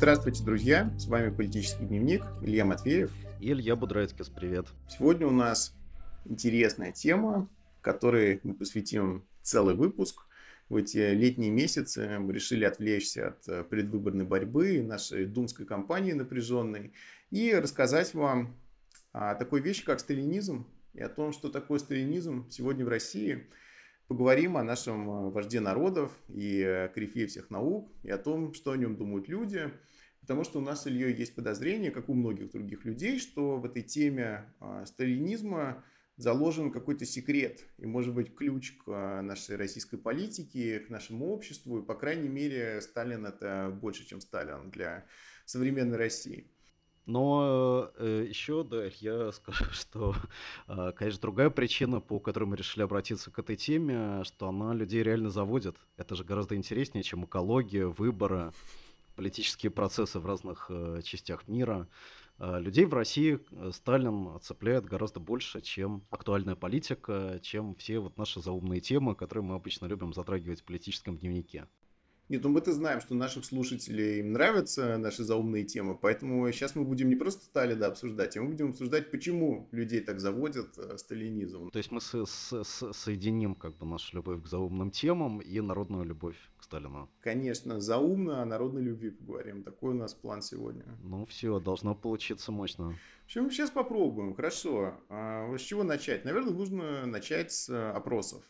Здравствуйте, друзья! С вами «Политический дневник» Илья Матвеев. И Илья Будрайцкис, привет. Сегодня у нас интересная тема, которой мы посвятим целый выпуск. В эти летние месяцы мы решили отвлечься от э, предвыборной борьбы, нашей думской кампании напряженной, и рассказать вам о такой вещи, как сталинизм, и о том, что такое сталинизм сегодня в России. Поговорим о нашем э, вожде народов и корифее всех наук, и о том, что о нем думают люди. Потому что у нас с Ильей есть подозрение, как у многих других людей, что в этой теме э, сталинизма заложен какой-то секрет и, может быть, ключ к э, нашей российской политике, к нашему обществу. И, по крайней мере, Сталин это больше, чем Сталин для современной России. Но э, еще, да, я скажу, что, э, конечно, другая причина, по которой мы решили обратиться к этой теме, что она людей реально заводит. Это же гораздо интереснее, чем экология, выборы, политические процессы в разных э, частях мира. Э, людей в России э, Сталин цепляет гораздо больше, чем актуальная политика, чем все вот наши заумные темы, которые мы обычно любим затрагивать в политическом дневнике. Нет, ну мы-то знаем, что наших слушателей им нравятся наши заумные темы, поэтому сейчас мы будем не просто Сталина обсуждать, а мы будем обсуждать, почему людей так заводят э, сталинизм. То есть мы с- с- соединим как бы нашу любовь к заумным темам и народную любовь к Сталину. Конечно, заумно о народной любви поговорим. Такой у нас план сегодня. Ну все, должно получиться мощно. В общем, сейчас попробуем. Хорошо. А, с чего начать? Наверное, нужно начать с э, опросов.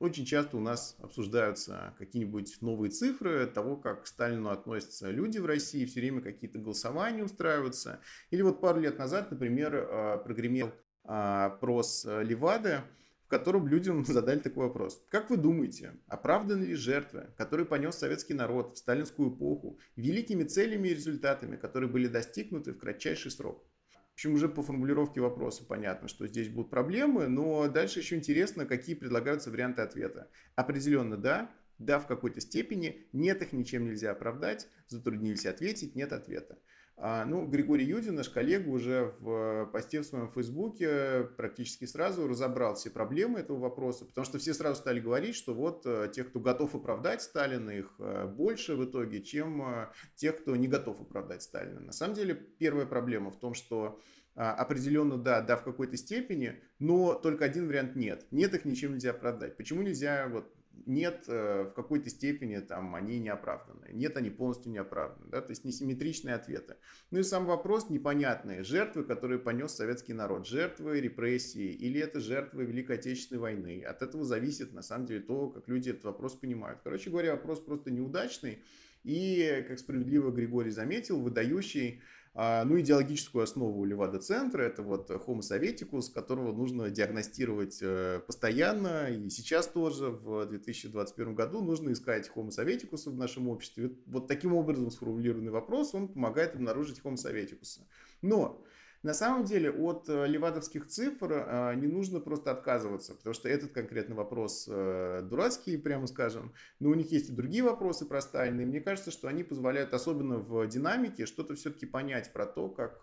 Очень часто у нас обсуждаются какие-нибудь новые цифры того, как к Сталину относятся люди в России, все время какие-то голосования устраиваются. Или вот пару лет назад, например, а, прогремел а, опрос Левады, в котором людям задали такой вопрос. Как вы думаете, оправданы ли жертвы, которые понес советский народ в сталинскую эпоху, великими целями и результатами, которые были достигнуты в кратчайший срок? Общем, уже по формулировке вопроса понятно, что здесь будут проблемы, но дальше еще интересно, какие предлагаются варианты ответа. Определенно да, да в какой-то степени, нет их ничем нельзя оправдать, затруднились ответить, нет ответа. А, ну, Григорий Юдин, наш коллега, уже в посте в своем фейсбуке практически сразу разобрал все проблемы этого вопроса, потому что все сразу стали говорить, что вот э, тех, кто готов оправдать Сталина, их э, больше в итоге, чем э, тех, кто не готов оправдать Сталина. На самом деле, первая проблема в том, что а, определенно да, да, в какой-то степени, но только один вариант нет. Нет их ничем нельзя оправдать. Почему нельзя вот нет, э, в какой-то степени там они не оправданы. Нет, они полностью не оправданы. Да? То есть несимметричные ответы. Ну и сам вопрос непонятные. Жертвы, которые понес советский народ. Жертвы репрессии или это жертвы Великой Отечественной войны. От этого зависит на самом деле то, как люди этот вопрос понимают. Короче говоря, вопрос просто неудачный. И, как справедливо Григорий заметил, выдающий ну, идеологическую основу Левада-центра – это вот Homo Советикус, которого нужно диагностировать э, постоянно. И сейчас тоже, в 2021 году, нужно искать Homo Советикуса в нашем обществе. Вот таким образом сформулированный вопрос, он помогает обнаружить Homo Советикуса. Но на самом деле от э, левадовских цифр э, не нужно просто отказываться, потому что этот конкретный вопрос э, дурацкий, прямо скажем, но у них есть и другие вопросы про и мне кажется, что они позволяют, особенно в динамике, что-то все-таки понять про то, как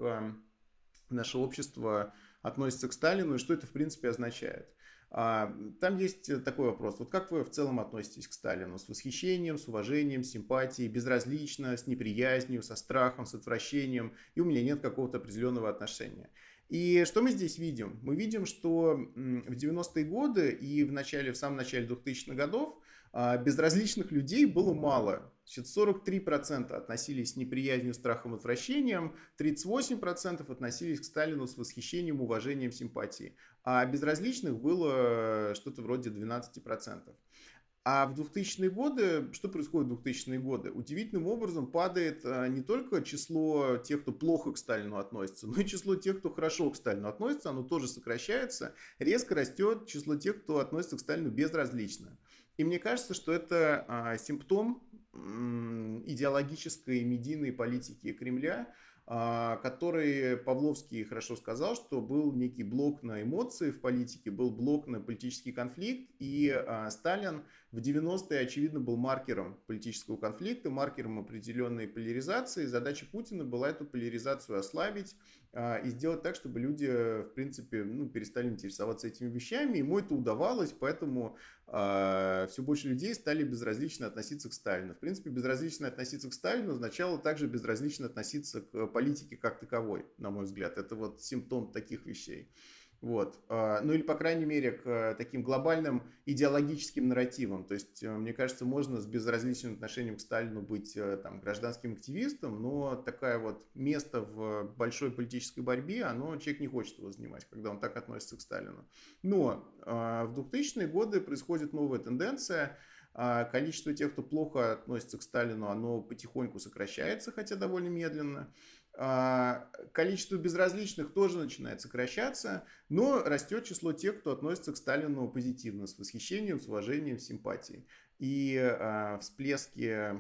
наше общество относится к Сталину и что это в принципе означает. А, там есть э, такой вопрос. Вот как вы в целом относитесь к Сталину? С восхищением, с уважением, с симпатией, безразлично, с неприязнью, со страхом, с отвращением? И у меня нет какого-то определенного отношения. И что мы здесь видим? Мы видим, что в 90-е годы и в, начале, в самом начале 2000-х годов а, безразличных людей было мало. Значит, 43% относились с неприязнью, страхом, отвращением, 38% относились к Сталину с восхищением, уважением, симпатией. А безразличных было что-то вроде 12%. А в 2000-е годы, что происходит в 2000-е годы? Удивительным образом падает а, не только число тех, кто плохо к Сталину относится, но и число тех, кто хорошо к Сталину относится, оно тоже сокращается. Резко растет число тех, кто относится к Сталину безразлично. И мне кажется, что это а, симптом идеологической медийной политики Кремля, который Павловский хорошо сказал, что был некий блок на эмоции в политике, был блок на политический конфликт, и а, Сталин в 90-е, очевидно, был маркером политического конфликта, маркером определенной поляризации. Задача Путина была эту поляризацию ослабить, а, и сделать так, чтобы люди, в принципе, ну, перестали интересоваться этими вещами. Ему это удавалось, поэтому э, все больше людей стали безразлично относиться к Сталину. В принципе, безразлично относиться к Сталину означало также безразлично относиться к политике как таковой, на мой взгляд. Это вот симптом таких вещей. Вот. А, ну или, по крайней мере, к э, таким глобальным идеологическим нарративам. То есть, э, мне кажется, можно с безразличным отношением к Сталину быть э, там, гражданским активистом, но такое вот место в большой политической борьбе, оно человек не хочет его занимать, когда он так относится к Сталину. Но в 2000-е годы происходит новая тенденция. А, количество тех, кто плохо относится к Сталину, оно потихоньку сокращается, хотя довольно медленно. А, количество безразличных тоже начинает сокращаться, но растет число тех, кто относится к Сталину позитивно, с восхищением, с уважением, с симпатией. И а, всплески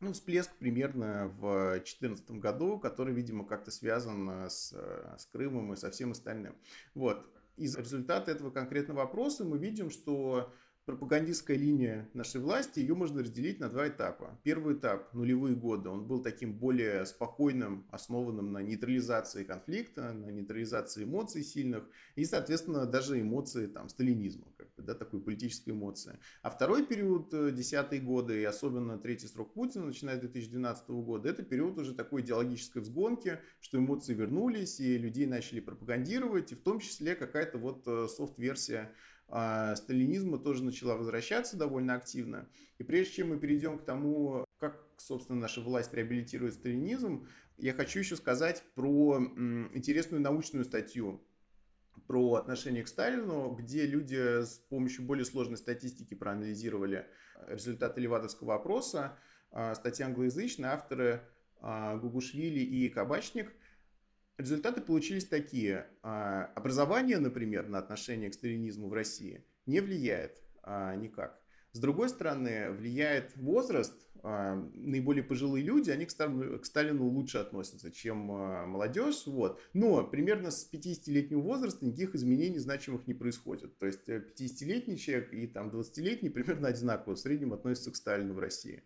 ну, всплеск примерно в 2014 году, который, видимо, как-то связан с, с Крымом и со всем остальным. Вот. Из результата этого конкретного вопроса мы видим, что пропагандистская линия нашей власти, ее можно разделить на два этапа. Первый этап, нулевые годы, он был таким более спокойным, основанным на нейтрализации конфликта, на нейтрализации эмоций сильных и, соответственно, даже эмоции там, сталинизма, как бы, да, такой политической эмоции. А второй период, э, десятые годы, и особенно третий срок Путина, начиная с 2012 года, это период уже такой идеологической взгонки, что эмоции вернулись, и людей начали пропагандировать, и в том числе какая-то вот э, софт-версия сталинизма тоже начала возвращаться довольно активно. И прежде чем мы перейдем к тому, как, собственно, наша власть реабилитирует сталинизм, я хочу еще сказать про интересную научную статью про отношение к Сталину, где люди с помощью более сложной статистики проанализировали результаты Левадовского опроса. А, статья англоязычная, авторы а, Гугушвили и Кабачник – Результаты получились такие. А, образование, например, на отношение к сталинизму в России не влияет а, никак. С другой стороны, влияет возраст. А, наиболее пожилые люди, они к Сталину, лучше относятся, чем молодежь. Вот. Но примерно с 50-летнего возраста никаких изменений значимых не происходит. То есть 50-летний э, человек и там 20-летний примерно одинаково в среднем относятся к Сталину в России.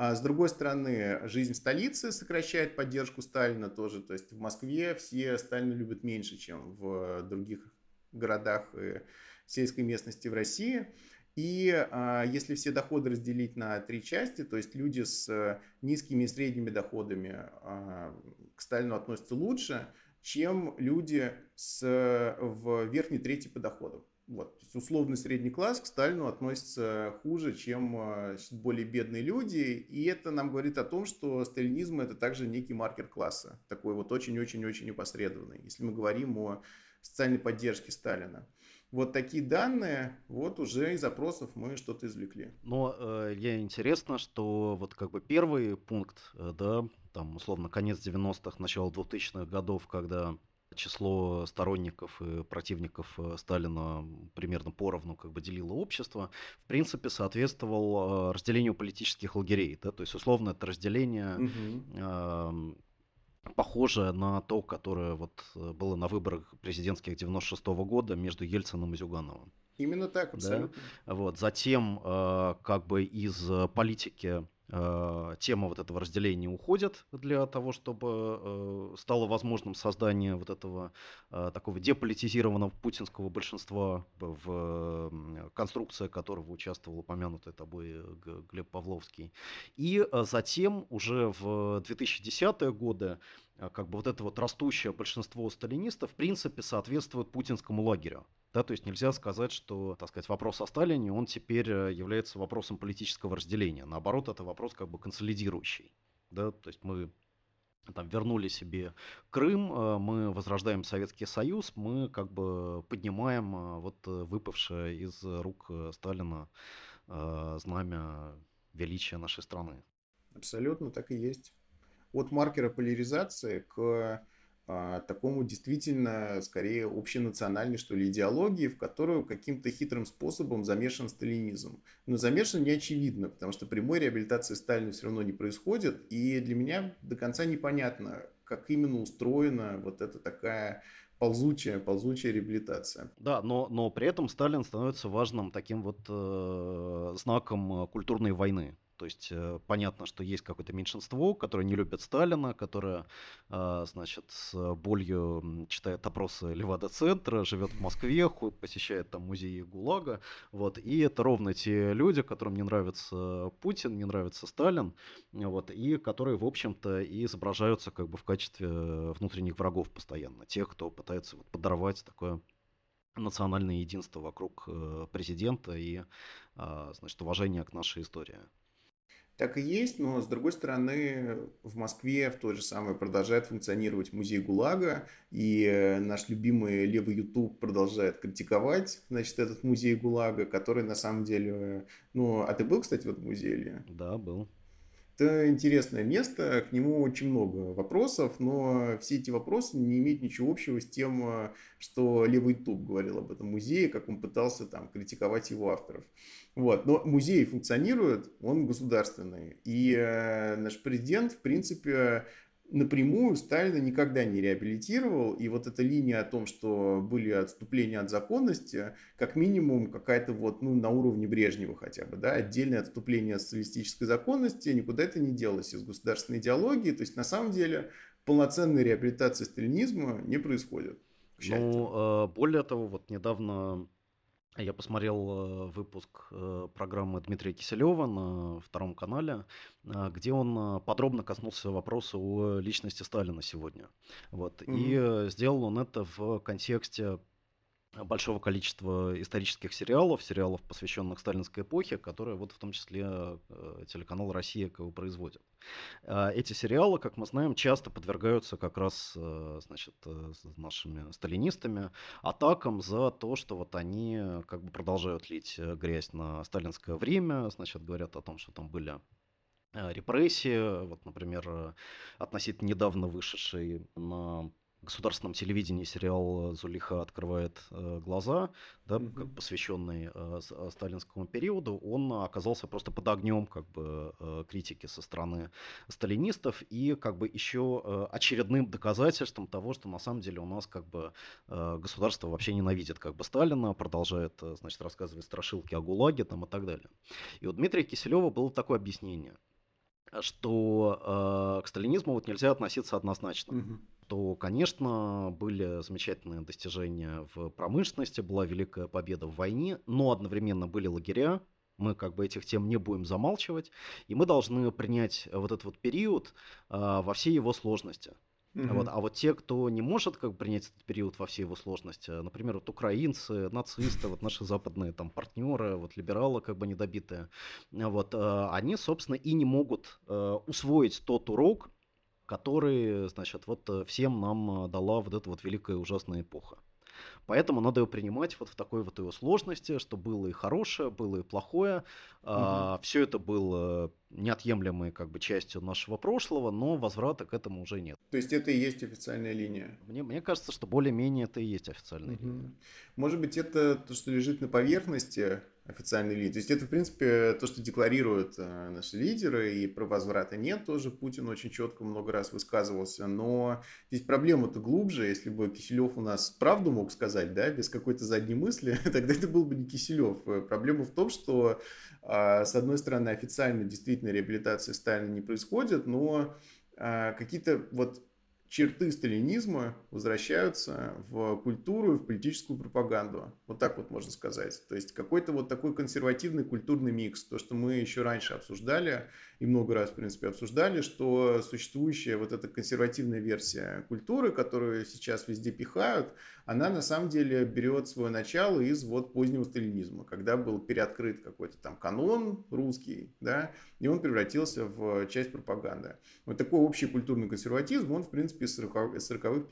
А с другой стороны, жизнь в столице сокращает поддержку Сталина тоже. То есть в Москве все Сталина любят меньше, чем в других городах и сельской местности в России. И а, если все доходы разделить на три части, то есть люди с низкими и средними доходами а, к Сталину относятся лучше, чем люди с, в верхней трети по доходу. Вот. То есть условный средний класс к Сталину относится хуже, чем э, более бедные люди. И это нам говорит о том, что сталинизм это также некий маркер класса. Такой вот очень-очень-очень непосредственный. Если мы говорим о социальной поддержке Сталина. Вот такие данные, вот уже из запросов мы что-то извлекли. Но э, интересно, что вот как бы первый пункт, э, да, там условно конец 90-х, начало 2000-х годов, когда число сторонников и противников э, Сталина примерно поровну как бы делило общество, в принципе, соответствовал э, разделению политических лагерей. Да? То есть, условно, это разделение угу. э, похожее на то, которое вот э, было на выборах президентских 96 -го года между Ельциным и Зюгановым. Именно так, абсолютно. Да? Вот. Затем, э, как бы из политики тема вот этого разделения уходит для того, чтобы э, стало возможным создание вот этого э, такого деполитизированного путинского большинства, в конструкции которого участвовал упомянутый тобой Глеб Павловский. И затем уже в 2010-е годы как бы вот это вот растущее большинство сталинистов в принципе соответствует путинскому лагерю. Да, то есть нельзя сказать, что, так сказать, вопрос о Сталине, он теперь э, является вопросом политического разделения. Наоборот, это вопрос как бы консолидирующий. Да, то есть мы там вернули себе Крым, э, мы возрождаем Советский Союз, мы как бы поднимаем э, вот выпавшее из рук Сталина знамя величия нашей страны. Абсолютно так и есть. От маркера поляризации к а, такому действительно, скорее, общенациональной, что ли, идеологии, в которую каким-то хитрым способом замешан сталинизм. Но замешан не очевидно, потому что прямой реабилитации Сталина все равно не происходит, и для меня до конца непонятно, как именно устроена вот эта такая ползучая, ползучая реабилитация. Да, но, но при этом Сталин становится важным таким вот э, знаком культурной войны То есть э, понятно, что есть какое-то меньшинство, которое не любит Сталина, которое, э, значит, с болью читает опросы Левада-центра, живет в Москве, посещает там музеи ГУЛАГа. Вот. И это ровно те люди, которым не нравится Путин, не нравится Сталин, вот, и которые, в общем-то, и изображаются как бы в качестве внутренних врагов постоянно. Тех, кто пытается вот, подорвать такое национальное единство вокруг э, президента и, значит, уважение к нашей истории. Так и есть, но с другой стороны, в Москве в той же самой продолжает функционировать музей ГУЛАГа, и э, наш любимый левый YouTube продолжает критиковать, значит, этот музей ГУЛАГа, который на самом деле, ну, а ты был, кстати, в этом музее? Да, был. Это интересное место, к нему очень много вопросов, но все эти вопросы не имеют ничего общего с тем, что Левый Туб говорил об этом музее, как он пытался там критиковать его авторов. Вот. Но музей функционирует, он государственный. И э, наш президент, в принципе, напрямую Сталина никогда не реабилитировал. И вот эта линия о том, что были отступления от законности, как минимум какая-то вот, ну, на уровне Брежнева хотя бы, да, отдельное отступление от социалистической законности, никуда это не делось из государственной идеологии. То есть, на самом деле, полноценной реабилитации сталинизма не происходит. Ну, а, более того, вот недавно я посмотрел э, выпуск э, программы Дмитрия Киселева на втором канале, э, где он подробно коснулся вопроса о личности Сталина сегодня. Вот. Mm-hmm. И сделал он это в контексте большого количества исторических сериалов, сериалов, посвященных сталинской эпохе, которые вот в том числе э, телеканал «Россия» как производит. А, эти сериалы, как мы знаем, часто подвергаются как раз э, значит, э, нашими сталинистами атакам за то, что вот они как бы продолжают лить грязь на сталинское время, значит, говорят о том, что там были репрессии, вот, например, относительно недавно вышедший на государственном телевидении сериал «Зулиха открывает э, глаза», да, mm-hmm. посвященный э, э, сталинскому периоду, он оказался просто под огнем как бы э, критики со стороны сталинистов и как бы еще э, очередным доказательством того, что на самом деле у нас как бы э, государство вообще ненавидит как бы Сталина, продолжает, э, значит, рассказывать страшилки о ГУЛАГе там и так далее. И у Дмитрия Киселева было такое объяснение, что э, к сталинизму вот нельзя относиться однозначно. Mm-hmm то, конечно, были замечательные достижения в промышленности, была великая победа в войне, но одновременно были лагеря, мы как бы этих тем не будем замалчивать, и мы должны принять вот этот вот период а, во всей его сложности. Угу. Вот. А вот те, кто не может как бы, принять этот период во всей его сложности, например, вот украинцы, нацисты, вот наши западные там партнеры, вот либералы как бы недобитые, вот, а, они, собственно, и не могут а, усвоить тот урок, который, значит, вот э, всем нам э, дала вот эта вот великая ужасная эпоха. Поэтому надо ее принимать вот в такой вот его сложности, что было и хорошее, было и плохое. Угу. А, все это было неотъемлемой как бы частью нашего прошлого, но возврата к этому уже нет. То есть это и есть официальная линия? Мне, мне кажется, что более-менее это и есть официальная угу. линия. Может быть, это то, что лежит на поверхности, официальный лидер. То есть это, в принципе, то, что декларируют э, наши лидеры, и про возврата нет тоже. Путин очень четко много раз высказывался. Но здесь проблема-то глубже. Если бы Киселев у нас правду мог сказать, да, без какой-то задней мысли, тогда это был бы не Киселев. Проблема в том, что, э, с одной стороны, официально действительно реабилитация Сталина не происходит, но э, какие-то вот черты сталинизма возвращаются в культуру и в политическую пропаганду. Вот так вот можно сказать. То есть какой-то вот такой консервативный культурный микс. То, что мы еще раньше обсуждали и много раз, в принципе, обсуждали, что существующая вот эта консервативная версия культуры, которую сейчас везде пихают, она на самом деле берет свое начало из вот позднего сталинизма, когда был переоткрыт какой-то там канон русский, да, и он превратился в часть пропаганды. Вот такой общий культурный консерватизм, он, в принципе, с 40-х,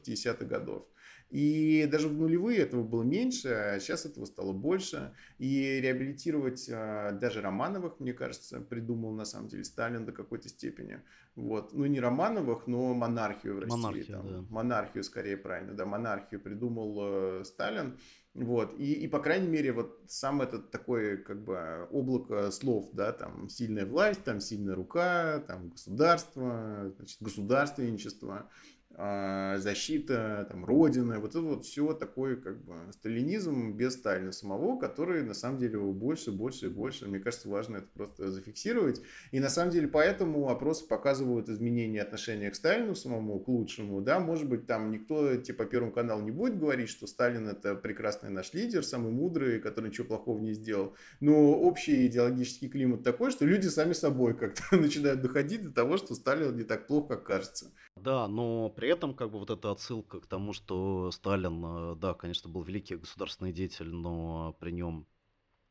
50-х годов. И даже в нулевые этого было меньше, а сейчас этого стало больше. И реабилитировать а, даже Романовых, мне кажется, придумал на самом деле Сталин до какой-то степени. Вот. Ну, не Романовых, но монархию в России. Монархию, там. да. Монархию, скорее, правильно. Да, монархию придумал э, Сталин. Вот, и, и, по крайней мере, вот сам этот такой, как бы, облако слов, да, там, сильная власть, там, сильная рука, там, государство, значит, государственничество, защита, там, Родины, вот это вот все такое, как бы, сталинизм без Сталина самого, который, на самом деле, больше, больше и больше. Мне кажется, важно это просто зафиксировать. И, на самом деле, поэтому опросы показывают изменения отношения к Сталину самому, к лучшему, да, может быть, там никто, типа, Первому каналу не будет говорить, что Сталин это прекрасный наш лидер, самый мудрый, который ничего плохого не сделал, но общий идеологический климат такой, что люди сами собой как-то начинают доходить до того, что Сталин не так плохо, как кажется. Да, но при этом как бы вот эта отсылка к тому, что Сталин, э, да, конечно, был великий государственный деятель, но при нем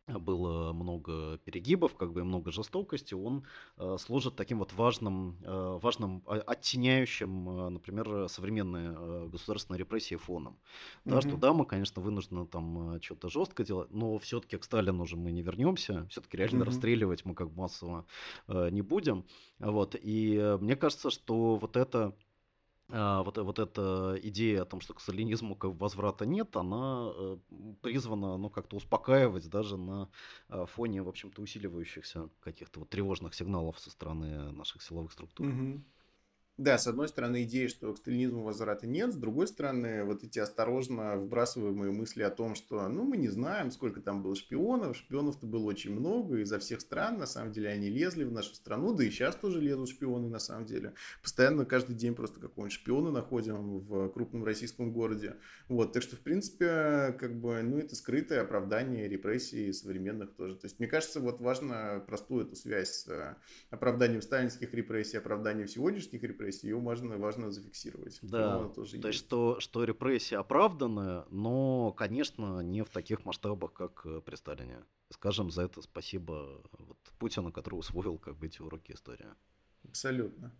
было много перегибов, как бы много жестокости, он э, служит таким вот важным, э, важным оттеняющим, э, например, современные э, государственные репрессии фоном. Да, что да, мы, конечно, вынуждены там э, что-то жестко делать, но все-таки к Сталину уже мы не вернемся, все-таки реально mm расстреливать мы как массово э, не будем. Вот, и э, мне кажется, что вот это вот, вот эта идея о том, что к сталинизму возврата нет, она э, призвана ну, как-то успокаивать даже на а, фоне, в общем-то, усиливающихся каких-то вот тревожных сигналов со стороны наших силовых структур. Угу. Да, с одной стороны, идея, что к сталинизму возврата нет, с другой стороны, вот эти осторожно вбрасываемые мысли о том, что, ну, мы не знаем, сколько там было шпионов, шпионов-то было очень много, изо всех стран, на самом деле, они лезли в нашу страну, да и сейчас тоже лезут шпионы, на самом деле. Постоянно, каждый день просто какого-нибудь шпиона находим в крупном российском городе. Вот, так что, в принципе, как бы, ну, это скрытое оправдание репрессий современных тоже. То есть, мне кажется, вот важно простую эту связь с оправданием сталинских репрессий, оправданием сегодняшних репрессий, репрессии, ее важно, важно зафиксировать. Да, тоже то есть, что, что репрессии оправданы, но, конечно, не в таких масштабах, как э, при Сталине. Скажем за это спасибо вот, Путину, который усвоил как бы эти уроки истории. Абсолютно.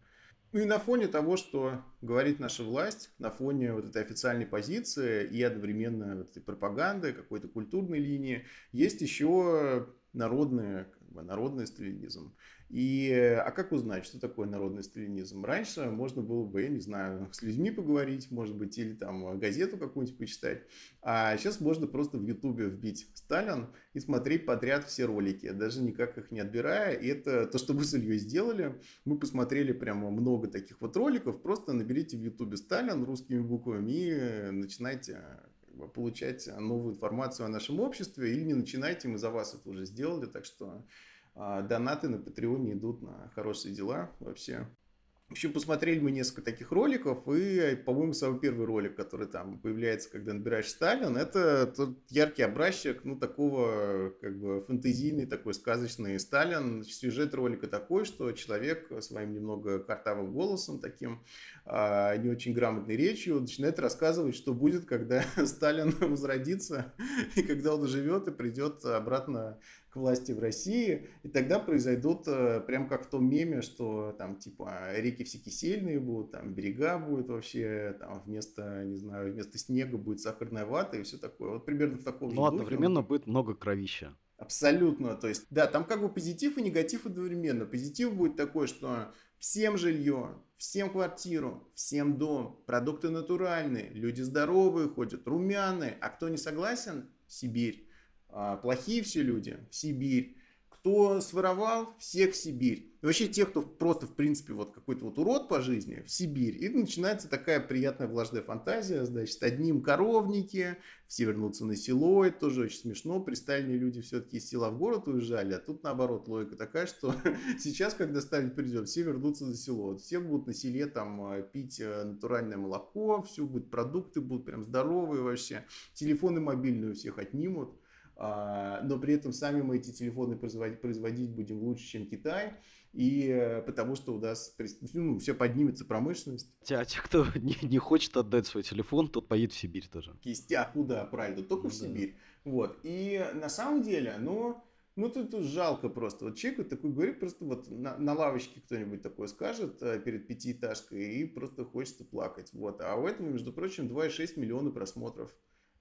Ну и на фоне того, что говорит наша власть, на фоне вот этой официальной позиции и одновременно вот этой пропаганды, какой-то культурной линии, есть еще народный, как бы, народный сталинизм. И, а как узнать, что такое народный сталинизм? Раньше можно было бы, я не знаю, с людьми поговорить, может быть, или там газету какую-нибудь почитать. А сейчас можно просто в Ютубе вбить Сталин и смотреть подряд все ролики, даже никак их не отбирая. И это то, что мы с Ильей сделали. Мы посмотрели прямо много таких вот роликов. Просто наберите в Ютубе Сталин русскими буквами и начинайте получать новую информацию о нашем обществе. Или не начинайте, мы за вас это уже сделали. Так что а, донаты на Патреоне идут на хорошие дела вообще. В общем, посмотрели мы несколько таких роликов, и, по-моему, самый первый ролик, который там появляется, когда набираешь Сталин, это тот яркий образчик, ну, такого, как бы, фэнтезийный, такой сказочный Сталин. Сюжет ролика такой, что человек своим немного картавым голосом, таким а, не очень грамотной речью, начинает рассказывать, что будет, когда Сталин возродится, и когда он живет и придет обратно к власти в России, и тогда произойдут, э, прям как в том меме, что там типа реки все кисельные будут, там берега будут вообще, там вместо, не знаю, вместо снега будет сахарная вата и все такое. Вот примерно в таком же Ну, одновременно будет много кровища. Абсолютно, то есть, да, там как бы позитив и негатив одновременно. Позитив будет такой, что всем жилье, всем квартиру, всем дом, продукты натуральные, люди здоровые ходят, румяные, а кто не согласен, Сибирь. А, плохие все люди в Сибирь. Кто своровал, всех в Сибирь. И вообще тех, кто просто, в принципе, вот какой-то вот урод по жизни, в Сибирь. И начинается такая приятная влажная фантазия, значит, одним коровники, все вернутся на село, это тоже очень смешно. При Сталине люди все-таки из села в город уезжали, а тут наоборот логика такая, что сейчас, когда Сталин придет, все вернутся на село. Все будут на селе там э, пить э, натуральное молоко, все будут продукты, будут прям здоровые вообще. Телефоны мобильные у всех отнимут. А, но при этом сами мы эти телефоны производить, производить будем лучше, чем Китай, и э, потому что у нас ну, все поднимется промышленность. А те, кто не, не хочет отдать свой телефон, тот поедет в Сибирь тоже. Кистя, куда, правильно, только ну, в Сибирь. Да. Вот, и на самом деле, ну, ну, тут, тут жалко просто. Вот человек такой говорит, просто вот на, на лавочке кто-нибудь такое скажет э, перед пятиэтажкой, и просто хочется плакать. Вот. А у этого, между прочим, 2,6 миллиона просмотров.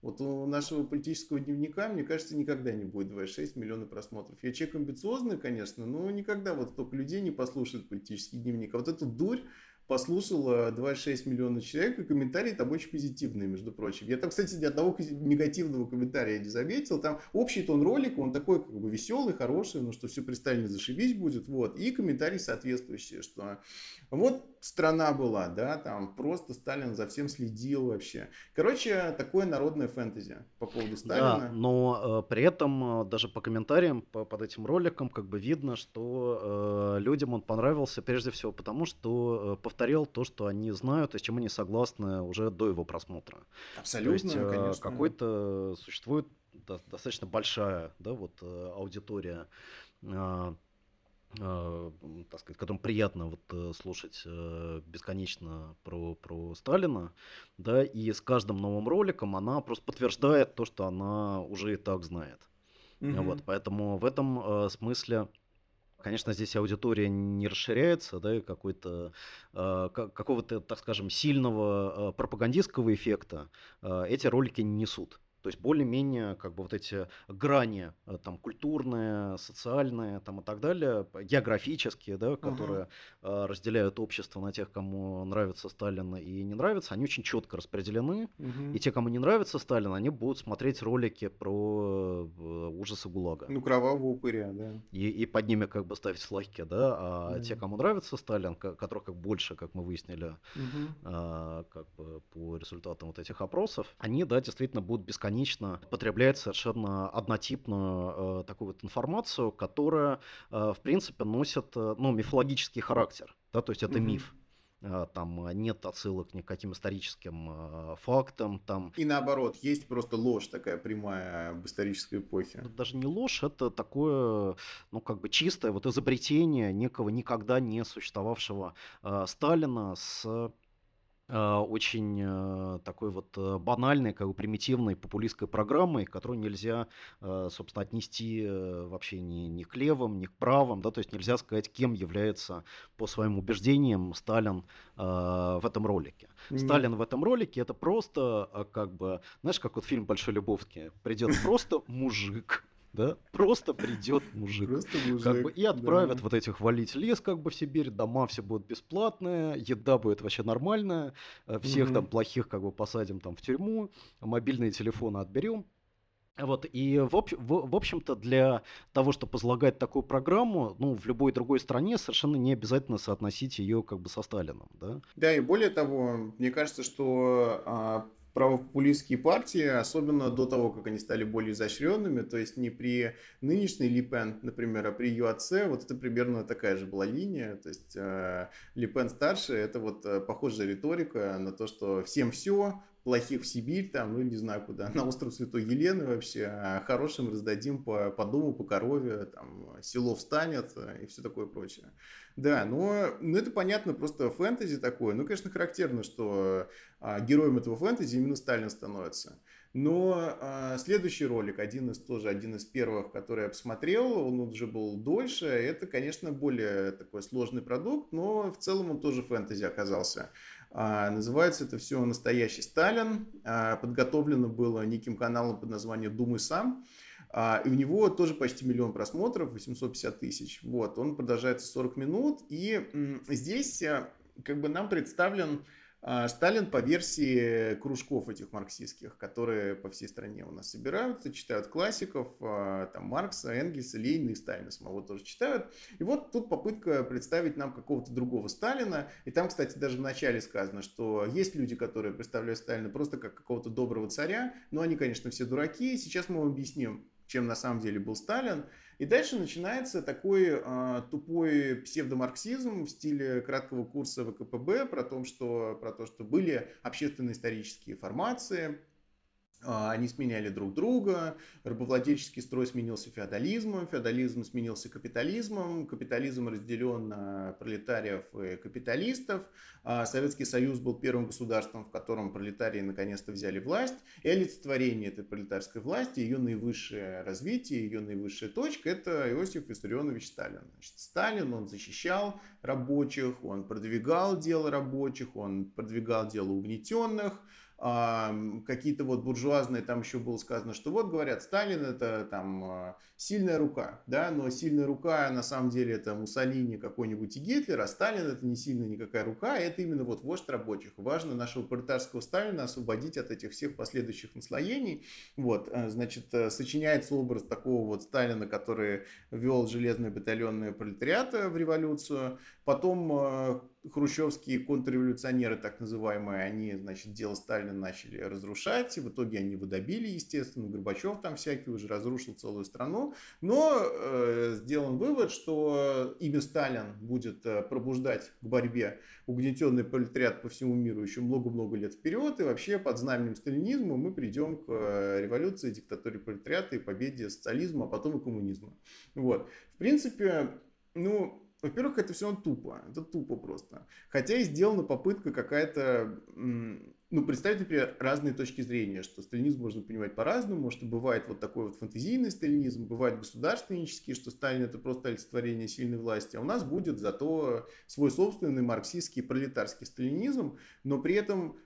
Вот у нашего политического дневника, мне кажется, никогда не будет 2,6 миллиона просмотров. Я человек амбициозный, конечно, но никогда вот столько людей не послушает политический дневник. А вот эту дурь послушало 2,6 миллиона человек, и комментарии там очень позитивные, между прочим. Я там, кстати, ни одного негативного комментария не заметил. Там общий тон ролика, он такой как бы веселый, хороший, ну что все при Сталине зашибись будет, вот. И комментарии соответствующие, что вот страна была, да, там просто Сталин за всем следил вообще. Короче, такое народное фэнтези по поводу Сталина. Да, но э, при этом э, даже по комментариям по, под этим роликом как бы видно, что э, людям он понравился прежде всего потому, что э, повторил то, что они знают и с чем они согласны уже до его просмотра. Абсолютно, то есть, э, конечно. Какой-то существует достаточно большая, да, вот э, аудитория э, так сказать, которым приятно вот э, слушать э, бесконечно про, про Сталина, да, и с каждым новым роликом она просто подтверждает то, что она уже и так знает. Mm-hmm. Вот, поэтому в этом э, смысле Конечно, здесь аудитория не расширяется, да, какой-то, э, какого-то, так скажем, сильного э, пропагандистского эффекта э, эти ролики не несут. То есть более-менее как бы вот эти грани э, там культурные, социальные там и так далее, географические, да, которые uh-huh. разделяют общество на тех, кому нравится Сталин и не нравится, они очень четко распределены. Uh-huh. И те, кому не нравится Сталин, они будут смотреть ролики про э, ужасы ГУЛАГа. Ну, кровавого упыря, да. И, и под ними как бы ставить лайки, да. А uh-huh. те, кому нравится Сталин, которых как больше, как мы выяснили, uh-huh. как бы по результатам вот этих опросов, они, да, действительно будут бесконечно бесконечно потребляет совершенно однотипную э, такую вот информацию, которая, э, в принципе, носит э, ну, мифологический характер. Да, то есть это mm-hmm. миф э, там нет отсылок ни к каким историческим э, фактам. Там... И наоборот, есть просто ложь такая прямая об исторической эпохе. Это даже не ложь, это такое, ну, как бы чистое вот изобретение некого никогда не существовавшего э, Сталина с очень э, такой вот э, банальной, как бы примитивной популистской программой, которую нельзя, э, собственно, отнести вообще ни, ни к левым, ни к правым, да, то есть нельзя сказать, кем является по своим убеждениям Сталин в этом ролике. Mm-hmm. Сталин в этом ролике это просто как бы, знаешь, как вот фильм «Большой Любовки», придет просто мужик, да, просто придет мужик, просто мужик как бы, и отправят да. вот этих валить лес как бы в Сибирь, дома все будут бесплатные, еда будет вообще нормальная, э, всех угу. там плохих как бы посадим там в тюрьму, мобильные телефоны отберем. Вот, и в, общ, в, в общем-то для того, чтобы возлагать такую программу, ну, в любой другой стране совершенно не обязательно соотносить ее как бы со Сталином, да? Да, и более того, мне кажется, что а, правопопулистские партии, особенно до того, как они стали более изощренными, то есть не при нынешней Липен, например, а при отце, вот это примерно такая же была линия, то есть э, Липен старший, это вот э, похожая риторика на то, что всем все, плохих в Сибирь, там, ну, не знаю куда, на остров Святой Елены вообще, а хорошим раздадим по, по дому, по корове, там, село встанет э, и все такое прочее. Да, но ну, это понятно, просто фэнтези такое. Ну, конечно, характерно, что а, героем этого фэнтези именно Сталин становится. Но а, следующий ролик, один из тоже один из первых, который я посмотрел, он уже был дольше. Это, конечно, более такой сложный продукт, но в целом он тоже фэнтези оказался. А, называется это все «Настоящий Сталин». А, подготовлено было неким каналом под названием «Думай сам». А, и у него тоже почти миллион просмотров, 850 тысяч. Вот, он продолжается 40 минут. И здесь э, как бы нам представлен Сталин по версии кружков этих марксистских, которые по всей стране у нас собираются, читают классиков, а, там Маркса, Энгельса, Ленина и Сталина самого тоже читают. И вот тут попытка представить нам какого-то другого Сталина. И там, кстати, даже в начале сказано, что есть люди, которые представляют Сталина просто как какого-то доброго царя, но они, конечно, все дураки. Сейчас мы вам объясним, чем на самом деле был Сталин. И дальше начинается такой э, тупой псевдомарксизм в стиле краткого курса ВКПБ про, том, что, про то, что были общественно-исторические формации, они сменяли друг друга, рабовладельческий строй сменился феодализмом, феодализм сменился капитализмом, капитализм разделен на пролетариев и капиталистов, а Советский Союз был первым государством, в котором пролетарии наконец-то взяли власть, и олицетворение этой пролетарской власти, ее наивысшее развитие, ее наивысшая точка – это Иосиф Виссарионович Сталин. Значит, Сталин, он защищал рабочих, он продвигал дело рабочих, он продвигал дело угнетенных, какие-то вот буржуазные, там еще было сказано, что вот говорят, Сталин это там а, сильная рука, да, но сильная рука на самом деле это Муссолини какой-нибудь и Гитлер, а Сталин это не сильная никакая рука, это именно вот вождь рабочих. Важно нашего пролетарского Сталина освободить от этих всех последующих наслоений. Вот, а, значит, э, сочиняется образ такого вот Сталина, который вел железные батальонные пролетариаты в революцию, потом а, хрущевские контрреволюционеры, так называемые, они, значит, дело Сталина начали разрушать. И в итоге они его добили, естественно. Горбачев там всякий уже разрушил целую страну. Но э, сделан вывод, что имя Сталин будет э, пробуждать к борьбе угнетенный пролетариат по всему миру еще много-много лет вперед. И вообще под знаменем сталинизма мы придем к э, революции, диктатуре пролетариата и победе социализма, а потом и коммунизма. Вот. В принципе, ну, во-первых, это все тупо. Это тупо просто. Хотя и сделана попытка какая-то, ну, представить, например, разные точки зрения, что сталинизм можно понимать по-разному, что бывает вот такой вот фантазийный сталинизм, бывает государственнический, что Сталин это просто олицетворение сильной власти, а у нас будет зато свой собственный марксистский пролетарский сталинизм, но при этом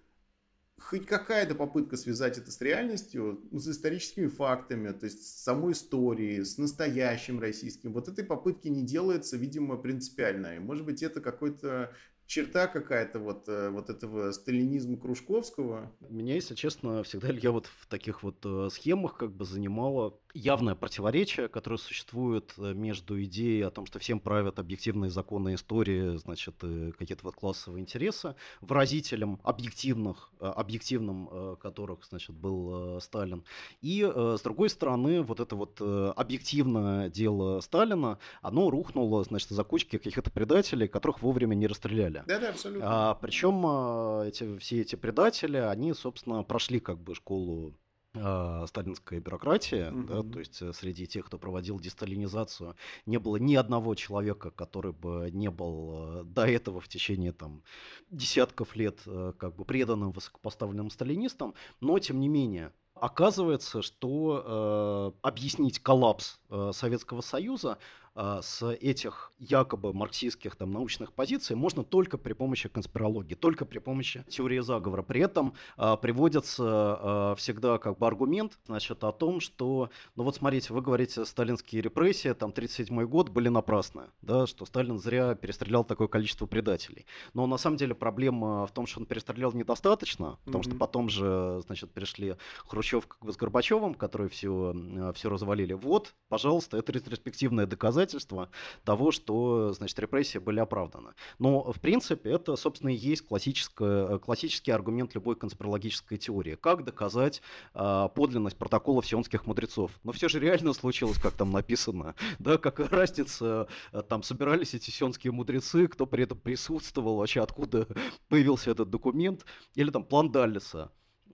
хоть какая-то попытка связать это с реальностью, ну, с историческими фактами, то есть с самой историей, с настоящим российским, вот этой попытки не делается, видимо, принципиально. И, может быть, это какой-то черта какая-то вот, э, вот этого сталинизма Кружковского. Меня, если честно, всегда я вот в таких вот э, схемах как бы занимало явное противоречие, которое существует э, между идеей о том, что всем правят объективные законы истории, значит, какие-то вот классовые интересы, выразителем объективных, объективным которых, значит, был Сталин. И, с другой стороны, вот это вот объективное дело Сталина, оно рухнуло, значит, за кучки каких-то предателей, которых вовремя не расстреляли предателя. Да, да, абсолютно. А, причем а, эти, все эти предатели, они, собственно, прошли как бы школу а, сталинская бюрократия, mm-hmm. да, то есть э, среди тех, кто проводил десталинизацию, не было ни одного человека, который бы не был э, до этого в течение там десятков лет э, как бы преданным высокопоставленным сталинистам, но тем не менее оказывается, что э, объяснить коллапс э, Советского Союза с этих якобы марксистских там, научных позиций можно только при помощи конспирологии, только при помощи теории заговора. При этом а, приводится а, всегда как бы аргумент значит, о том, что, ну вот смотрите, вы говорите, сталинские репрессии, там 37 год были напрасны, да, что Сталин зря перестрелял такое количество предателей. Но на самом деле проблема в том, что он перестрелял недостаточно, потому mm-hmm. что потом же, значит, пришли Хрущев как бы с Горбачевым, которые все, все развалили. Вот, пожалуйста, это ретроспективное доказательство доказательства того, что, значит, репрессии были оправданы. Но, в принципе, это, собственно, и есть классический аргумент любой конспирологической теории. Как доказать э, подлинность протоколов сионских мудрецов? Но все же реально случилось, как там написано. Да, какая разница, э, там собирались эти сионские мудрецы, кто при этом присутствовал, вообще откуда появился этот документ, или там план Даллиса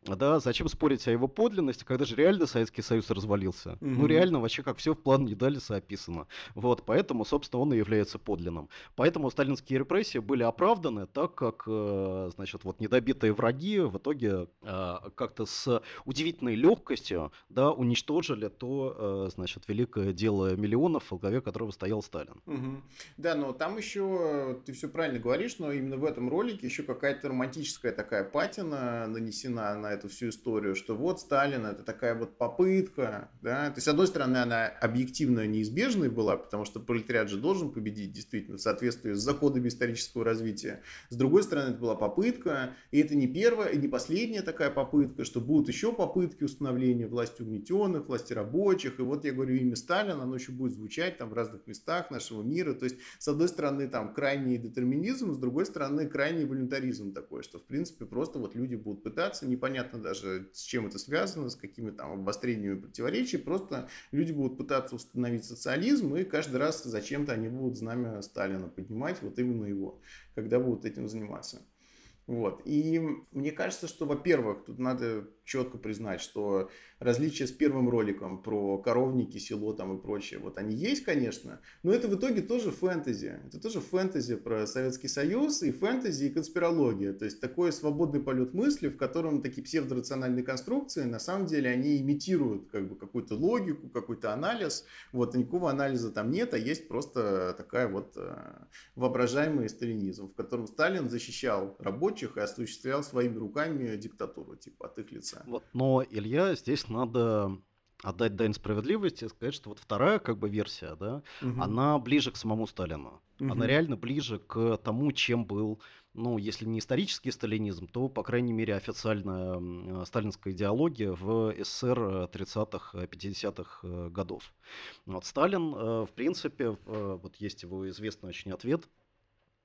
да, зачем спорить о его подлинности, когда же реально Советский Союз развалился? Mm-hmm. Ну, реально вообще как все в плане Недалиса описано. Вот, поэтому, собственно, он и является подлинным. Поэтому сталинские репрессии были оправданы, так как, э, значит, вот недобитые враги в итоге э, как-то с удивительной легкостью, да, уничтожили то, э, значит, великое дело миллионов, в главе которого стоял Сталин. Mm-hmm. Да, но там еще, ты все правильно говоришь, но именно в этом ролике еще какая-то романтическая такая патина нанесена на эту всю историю, что вот Сталин это такая вот попытка, да, то есть, с одной стороны, она объективно неизбежной была, потому что пролетариат же должен победить действительно в соответствии с законами исторического развития. С другой стороны, это была попытка, и это не первая и не последняя такая попытка, что будут еще попытки установления власти угнетенных, власти рабочих, и вот я говорю, имя Сталина, оно еще будет звучать там в разных местах нашего мира, то есть, с одной стороны, там крайний детерминизм, с другой стороны, крайний волюнтаризм такой, что, в принципе, просто вот люди будут пытаться, непонятно непонятно даже, с чем это связано, с какими там обострениями противоречий. Просто люди будут пытаться установить социализм, и каждый раз зачем-то они будут знамя Сталина поднимать, вот именно его, когда будут этим заниматься. Вот. И мне кажется, что, во-первых, тут надо четко признать, что различия с первым роликом про коровники, село там и прочее, вот они есть, конечно, но это в итоге тоже фэнтези. Это тоже фэнтези про Советский Союз и фэнтези и конспирология. То есть такой свободный полет мысли, в котором такие псевдорациональные конструкции, на самом деле, они имитируют как бы какую-то логику, какой-то анализ. Вот, никакого анализа там нет, а есть просто такая вот э, воображаемый сталинизм, в котором Сталин защищал рабочих и осуществлял своими руками диктатуру, типа, от их лица. Вот, но, Илья, здесь надо отдать дань справедливости и сказать, что вот вторая как бы версия, да, угу. она ближе к самому Сталину. Угу. Она реально ближе к тому, чем был, ну, если не исторический сталинизм, то, по крайней мере, официальная сталинская идеология в СССР 30-х, 50-х годов. Вот Сталин, э, в принципе, вот есть его известный очень ответ – э,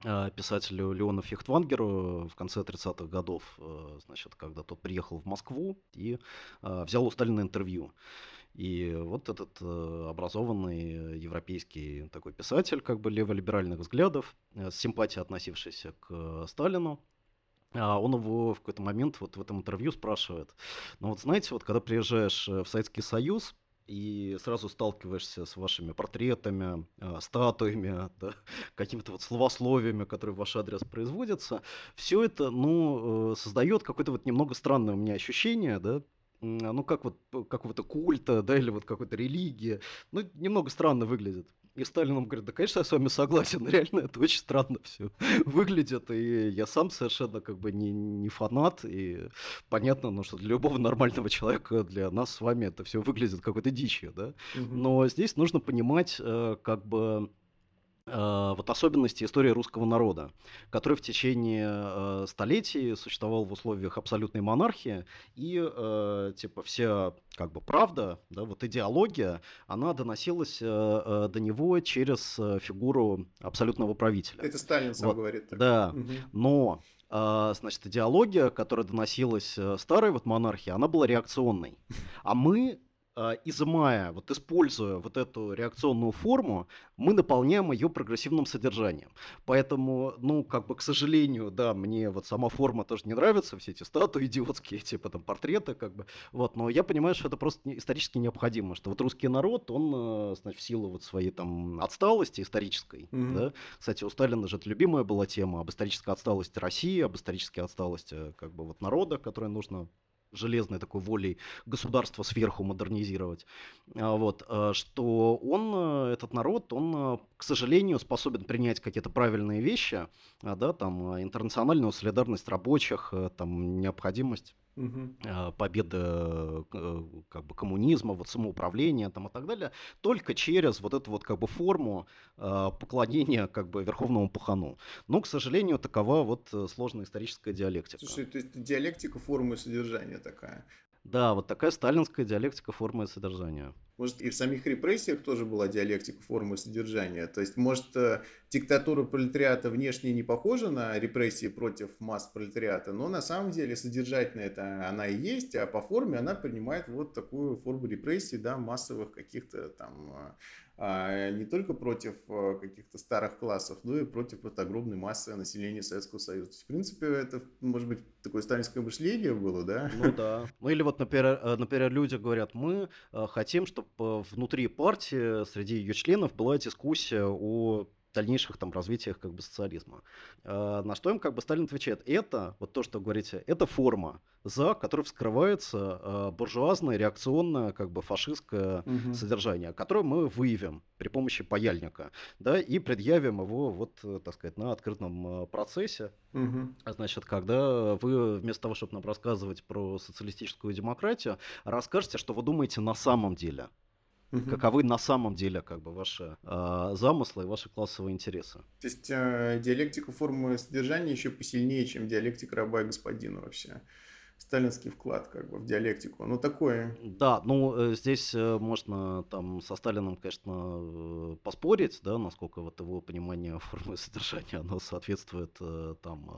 писателю Леону Фихтвангеру в конце 30-х годов, э, значит, когда тот приехал в Москву и э, взял у Сталина интервью. И вот этот образованный европейский такой писатель, как бы леволиберальных взглядов, с симпатией относившийся к Сталину, а он его в какой-то момент вот в этом интервью спрашивает, ну вот знаете, вот когда приезжаешь в Советский Союз, и сразу сталкиваешься с вашими портретами, а, статуями, да, какими-то вот словословиями, которые в ваш адрес производятся, все это, ну, э, создает какое-то вот немного странное у меня ощущение, да, ну, как вот какого-то культа, да, или вот какой-то религии. Ну, немного странно выглядит. И Сталин ему говорит, да, конечно, я с вами согласен, реально это очень странно все выглядит, и я сам совершенно как бы не, не фанат, и понятно, ну, что для любого нормального человека, для нас с вами это все выглядит какой-то дичью, да, но здесь нужно понимать, э, как бы, вот особенности истории русского народа, который в течение э, столетий существовал в условиях абсолютной монархии, и э, типа вся как бы правда, да, вот идеология, она доносилась э, э до него через фигуру абсолютного правителя. Это Сталин сам вот, говорит. Так. Да, угу. но значит, идеология, которая доносилась старой вот монархии, она была реакционной. А мы изымая, вот используя вот эту реакционную форму, мы наполняем ее прогрессивным содержанием. Поэтому, ну, как бы, к сожалению, да, мне вот сама форма тоже не нравится, все эти статуи идиотские, типа там портреты, как бы, вот, но я понимаю, что это просто исторически необходимо, что вот русский народ, он, э, значит, в силу вот своей там отсталости исторической, mm-hmm. да, кстати, у Сталина же это любимая была тема об исторической отсталости России, об исторической отсталости, как бы, вот народа, которое нужно железной такой волей государства сверху модернизировать, а, вот, а, что он, э, этот народ, он, к сожалению, способен принять какие-то правильные вещи, а, да, там, интернациональную солидарность рабочих, там, необходимость угу. победы э, как бы коммунизма, вот самоуправления там и так далее, только через вот эту вот как бы форму поклонения как бы верховному пахану. Но, к сожалению, такова вот э, сложная историческая диалектика. Слушай, то есть диалектика формы содержания такая. Да, вот такая сталинская диалектика формы и содержания. Может, и в самих репрессиях тоже была диалектика формы содержания. То есть, может, э, диктатура пролетариата внешне не похожа на репрессии против масс пролетариата, но на самом деле содержательно это она и есть, а по форме она принимает вот такую форму репрессий, да, массовых каких-то там э, не только против э, каких-то старых классов, но и против вот огромной массы населения Советского Союза. То есть, в принципе, это, может быть, такое сталинское мышление было, да? Ну да. Ну или вот, например, э, например люди говорят, мы э, хотим, чтобы внутри партии, среди ее членов была дискуссия о дальнейших там развитиях как бы социализма. Э, на что им как бы Сталин отвечает, это, вот то, что говорите, это форма, за которой вскрывается э, буржуазное, реакционное, как бы фашистское угу. содержание, которое мы выявим при помощи паяльника, да, и предъявим его вот, так сказать, на открытом процессе. Угу. Значит, когда вы вместо того, чтобы нам рассказывать про социалистическую демократию, расскажете, что вы думаете на самом деле угу. каковы на самом деле как бы ваши э, замыслы и ваши классовые интересы. То есть э, диалектика формы содержания еще посильнее, чем диалектика раба и господина вообще сталинский вклад как бы в диалектику. Ну, такое. Да, ну, э, здесь э, можно там со Сталином, конечно, э, поспорить, да, насколько вот его понимание формы содержания, оно соответствует там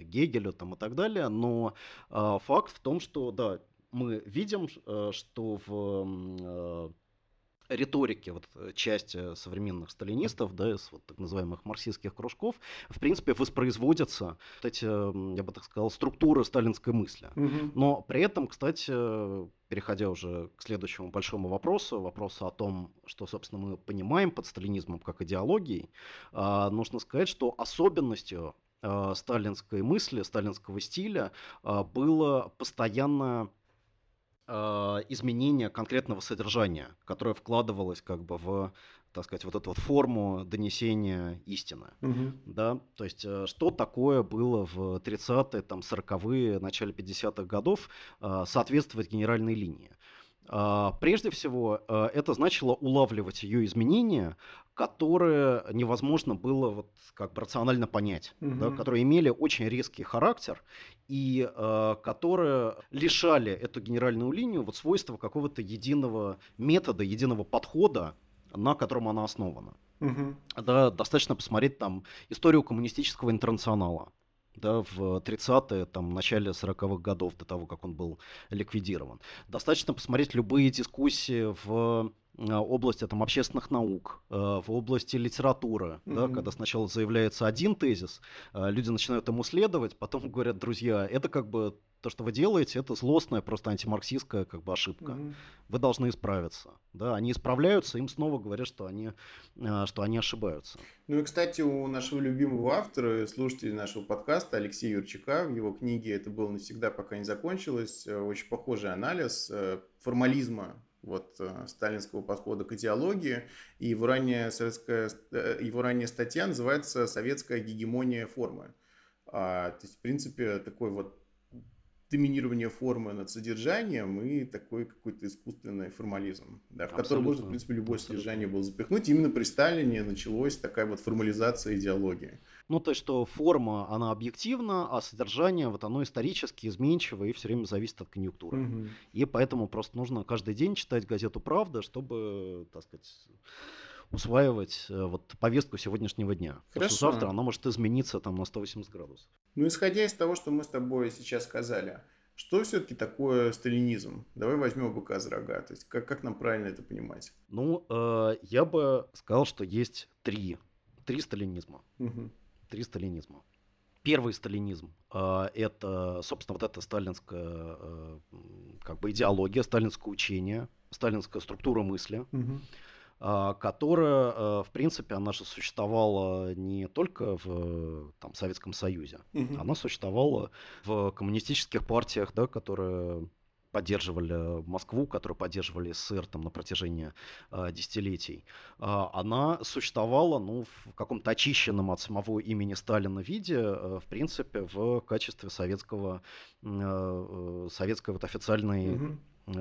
Гегелю там и так далее, но факт в том, что, да, мы видим, что в риторики вот э, части современных сталинистов, да, из вот так называемых марксистских кружков, в принципе, воспроизводятся вот эти, я бы так сказал, структуры сталинской мысли. Угу. Но при этом, кстати, переходя уже к следующему большому вопросу, вопросу о том, что, собственно, мы понимаем под сталинизмом как идеологией, а, нужно сказать, что особенностью а, сталинской мысли, сталинского стиля а, было постоянно э, изменение конкретного содержания, которое вкладывалось как бы в, так сказать, вот эту вот форму донесения истины. Угу. Да? То есть, э, что такое было в 30-е, там, 40-е, начале 50-х годов э, соответствовать генеральной линии. Uh, прежде всего, uh, это значило улавливать ее изменения, которые невозможно было вот как бы рационально понять, угу. да, которые имели очень резкий характер и э, которые лишали эту генеральную линию вот свойства какого-то единого метода, единого подхода на котором она основана. Мгм. Да, достаточно посмотреть там историю коммунистического интернационала да, в 30-е, там, начале 40-х годов, до того, как он был ликвидирован. Достаточно посмотреть любые дискуссии в области там, общественных наук, э, в области литературы, да, Мгм. когда сначала заявляется один тезис, э, люди начинают ему следовать, потом говорят, друзья, это как бы то, что вы делаете, это злостная, просто антимарксистская как бы ошибка. Мгм. Вы должны исправиться. Да, они исправляются, им снова говорят, что они, э, что они ошибаются. Ну и, кстати, у нашего любимого автора, слушателя нашего подкаста Алексея Юрчака, в его книге «Это было навсегда, пока не закончилось», э, очень похожий анализ э, формализма вот, э, сталинского подхода к идеологии. И его ранняя, советская, э, его ранняя статья называется «Советская гегемония формы». А, то есть, в принципе, такой вот доминирование формы над содержанием и такой какой-то искусственный формализм, да, в который можно, в принципе, любое Абсолютно. содержание было запихнуть. Именно при Сталине началась такая вот формализация идеологии. Ну, то есть, что форма, она объективна, а содержание, вот оно исторически изменчиво и все время зависит от конъюнктуры. Мгм. И поэтому просто нужно каждый день читать газету «Правда», чтобы, так сказать, усваивать э, вот повестку сегодняшнего дня. Потому что Хорошо. завтра она может измениться там на 180 градусов. Ну, исходя из того, что мы с тобой сейчас сказали, что все-таки такое сталинизм? Давай возьмем быка за рога. То есть, как, как нам правильно это понимать? Ну, э, я бы сказал, что есть три, три сталинизма. Мгм. Три сталинизма. Первый сталинизм э, это, собственно, вот эта сталинская э, как бы идеология, сталинское учение, сталинская структура мысли, Мгм. а, которая, э, в принципе, она же существовала не только в э, там, Советском Союзе, Мгм. она существовала в коммунистических партиях, да, которые поддерживали Москву, которые поддерживали СССР там, на протяжении э, десятилетий. А, она существовала ну, в каком-то очищенном от самого имени Сталина виде, э, в принципе, в качестве советского, э, э, советской вот официальной э,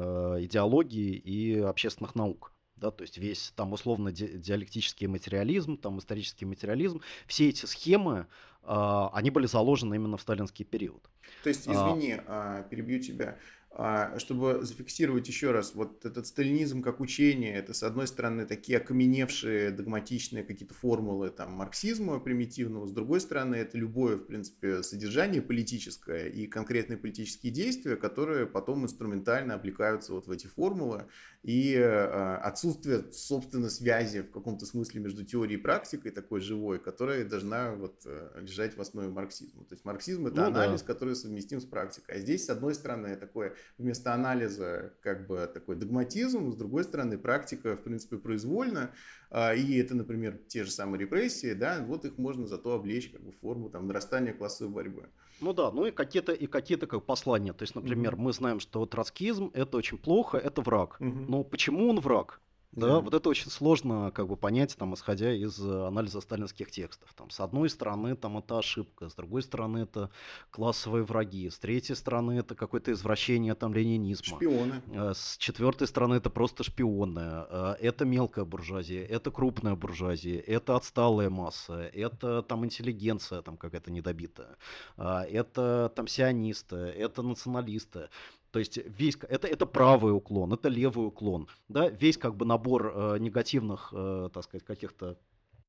идеологии и общественных наук. Да, то есть весь там условно ди- диалектический материализм, там исторический материализм, все эти схемы, а, они были заложены именно в сталинский период. То есть, А. извини, а, перебью тебя. А, Чтобы зафиксировать еще раз, вот этот сталинизм как учение, это, с одной стороны, такие окаменевшие догматичные какие-то формулы там, марксизма примитивного, с другой стороны, это любое, в принципе, содержание политическое и конкретные политические действия, которые потом инструментально облекаются вот в эти формулы, и э, отсутствие, собственно, связи в каком-то смысле между теорией и практикой такой живой, которая должна вот э, лежать в основе марксизма. То есть марксизм это Ну да. анализ, который совместим с практикой. А здесь, с одной стороны, такое вместо анализа как бы такой догматизм, с другой стороны, практика, в принципе, произвольна. А, И это, например, те же самые репрессии, да, вот их можно зато облечь как бы форму там нарастания классовой борьбы. Ну да, ну и какие-то и какие-то как послания. То есть, например, Мгм. мы знаем, что троцкизм это очень плохо, это враг. Мгм. Но почему он враг? Да, Да. вот это очень сложно как бы понять, там, исходя из э, анализа сталинских текстов. Там, с одной стороны, там это ошибка, с другой стороны, это классовые враги, с третьей стороны, это какое-то извращение там ленинизма. Шпионы. Э, С четвертой стороны это просто шпионы, э, это мелкая буржуазия, это крупная буржуазия, это отсталая масса, это там интеллигенция там какая-то недобитая, это там сионисты, это националисты. То есть весь, это, это правый уклон, это левый уклон, да, весь как бы набор э, негативных, э, так сказать, каких-то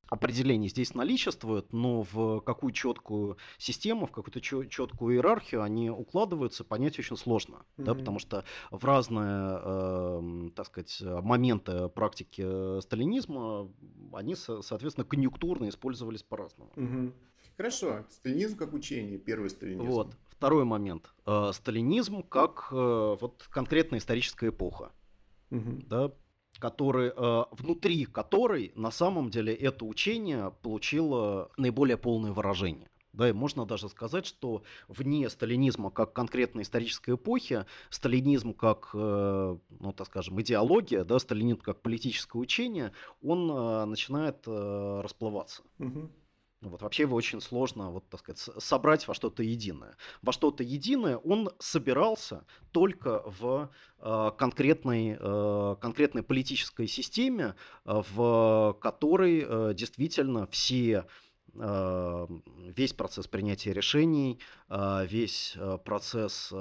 определений здесь наличествует, но в какую четкую систему, в какую-то четкую иерархию они укладываются, понять очень сложно, да, Мгм. потому что в разные, эм, так сказать, моменты практики э, сталинизма они, со- соответственно, конъюнктурно использовались по-разному. Мгм. Хорошо. Сталинизм как учение, первый сталинизм. Вот. Второй момент. Э, Сталинизм как э, вот конкретная историческая эпоха. Мгм. да, который, э, внутри которой на самом деле это учение получило наиболее полное выражение. Да, и можно даже сказать, что вне сталинизма как конкретной исторической эпохи, сталинизм как, ну так скажем, идеология, да, сталинизм как политическое учение, он начинает расплываться. Мгм. Ну Вот вообще его очень сложно, вот так сказать, собрать во что-то единое. Во что-то единое он собирался только в э, конкретной, э, конкретной политической системе, э, в которой э, действительно все э, весь процесс принятия решений, э, весь процесс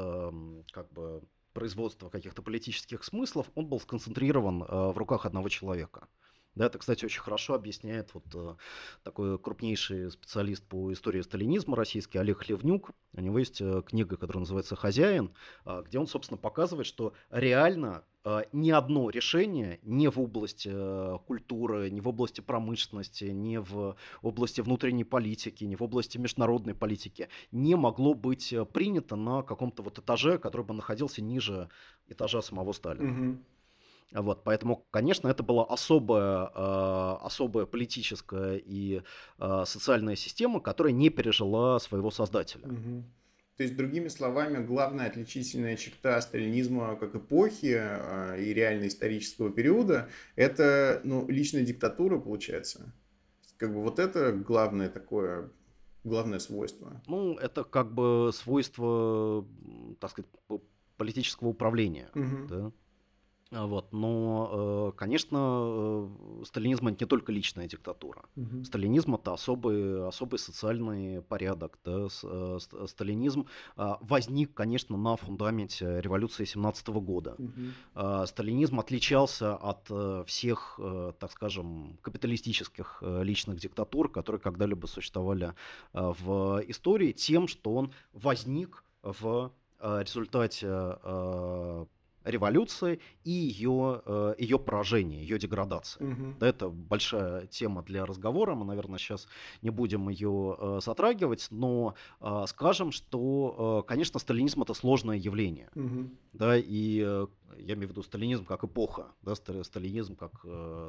как бы производства каких-то политических смыслов, он был сконцентрирован в руках одного человека. Да, это, кстати, очень хорошо объясняет вот э, такой крупнейший специалист по истории сталинизма российский Олег Хлевнюк. У него есть э, книга, которая называется «Хозяин», э, где он, собственно, показывает, что реально э, ни одно решение ни в области э, культуры, ни в области промышленности, ни в области внутренней политики, ни в области международной политики не могло быть принято на каком-то вот этаже, который бы находился ниже этажа самого Сталина. Угу. Вот, поэтому, конечно, это была особая, э, особая политическая и э, социальная система, которая не пережила своего создателя. Угу. То есть, другими словами, главная отличительная черта сталинизма как эпохи э, и реально исторического периода – это ну, личная диктатура, получается. Как бы вот это главное такое, главное свойство. Ну, это как бы свойство, так сказать, политического управления. Угу. Да? А, вот. Но, э, конечно, э, сталинизм это не только личная диктатура. Угу. Сталинизм это особый, особый социальный порядок. Да? Э, сталинизм а, возник, конечно, на фундаменте революции 17 года. Угу. Сталинизм отличался от всех, так скажем, капиталистических личных диктатур, которые когда-либо существовали в истории, тем, что он возник в результате революции и ее, э, ее поражение, ее деградация. Угу. Это большая тема для разговора, мы, наверное, сейчас не будем ее э, затрагивать, но э, скажем, что, конечно, сталинизм это сложное явление. Угу. Да, и я имею в виду сталинизм как эпоха, да, сталинизм как,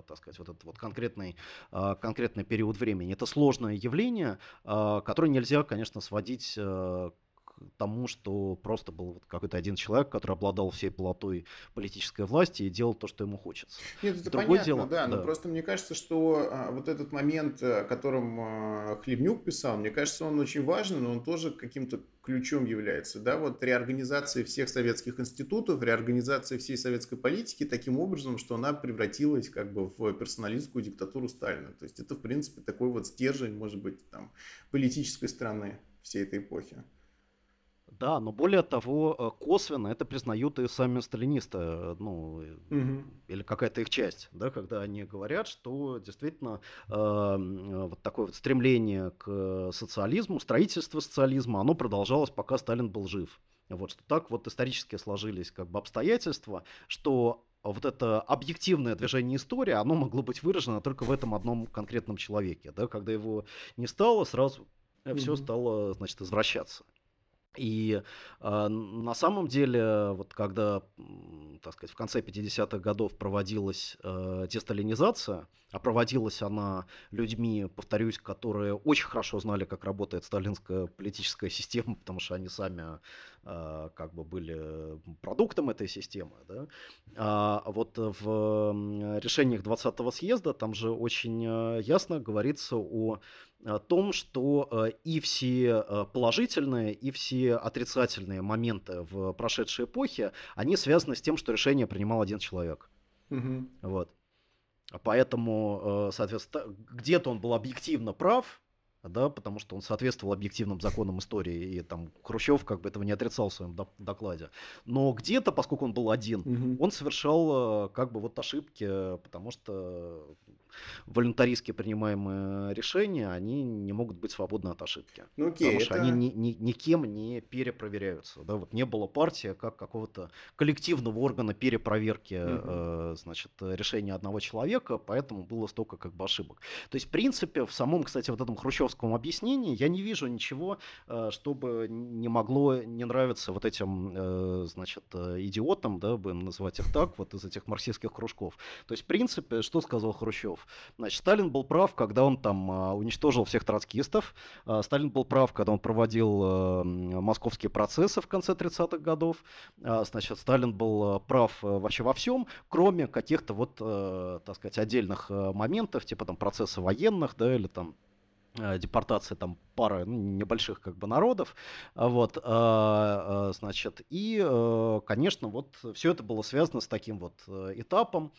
так сказать, вот этот вот конкретный, конкретный период времени. Это сложное явление, которое нельзя, конечно, сводить тому, что просто был вот какой-то один человек, который обладал всей полотой политической власти и делал то, что ему хочется. Нет, это Другое понятно, дело, да, да, но просто мне кажется, что а, вот этот момент, о котором а, Хлебнюк писал, мне кажется, он очень важный, но он тоже каким-то ключом является, да, вот реорганизация всех советских институтов, реорганизация всей советской политики таким образом, что она превратилась как бы в персоналистскую диктатуру Сталина. То есть это, в принципе, такой вот стержень, может быть, там, политической страны всей этой эпохи. Да, но более того, э, косвенно это признают и сами сталинисты, э, ну, угу. или какая-то их часть, да, когда они говорят, что действительно э, вот такое вот стремление к социализму, строительство социализма, оно продолжалось, пока Сталин был жив. Вот, что так вот исторически сложились как бы обстоятельства, что вот это объективное движение истории, оно могло быть выражено только в этом одном конкретном человеке. Да? Когда его не стало, сразу mm все стало, значит, извращаться. И э, на самом деле, вот когда, так сказать, в конце 50-х годов проводилась э, десталинизация, а проводилась она людьми, повторюсь, которые очень хорошо знали, как работает сталинская политическая система, потому что они сами э, как бы были продуктом этой системы. Да? А вот в решениях 20-го съезда там же очень э, ясно говорится о о том, что э, и все э, положительные, и все отрицательные моменты в прошедшей эпохе, они связаны с тем, что решение принимал один человек. Угу. Вот. Поэтому, э, соответственно, где-то он был объективно прав, да, потому что он соответствовал объективным законам истории, и там Хрущев как бы этого не отрицал в своем докладе. Но где-то, поскольку он был один, угу. он совершал как бы вот ошибки, потому что волюнтаристски принимаемые решения, они не могут быть свободны от ошибки. Ну, окей, потому это... что они ни, ни, никем не перепроверяются. Да? Вот не было партии как какого-то коллективного органа перепроверки угу. э, значит, решения одного человека, поэтому было столько как бы ошибок. То есть, в принципе, в самом, кстати, вот этом хрущевском объяснении я не вижу ничего, э, чтобы не могло не нравиться вот этим, э, значит, идиотам, да, будем называть их так, вот из этих марксистских кружков. То есть, в принципе, что сказал Хрущев? Значит, Сталин был прав, когда он там а, уничтожил всех троцкистов. А, Сталин был прав, когда он проводил а, московские процессы в конце 30-х годов. Значит, Сталин был прав вообще во всем, кроме каких-то вот, так сказать, отдельных моментов, типа там процесса военных, да, или там Э, депортации там пары ну, небольших как бы народов, а вот, э, значит, и, конечно, вот все это было связано с таким вот этапом,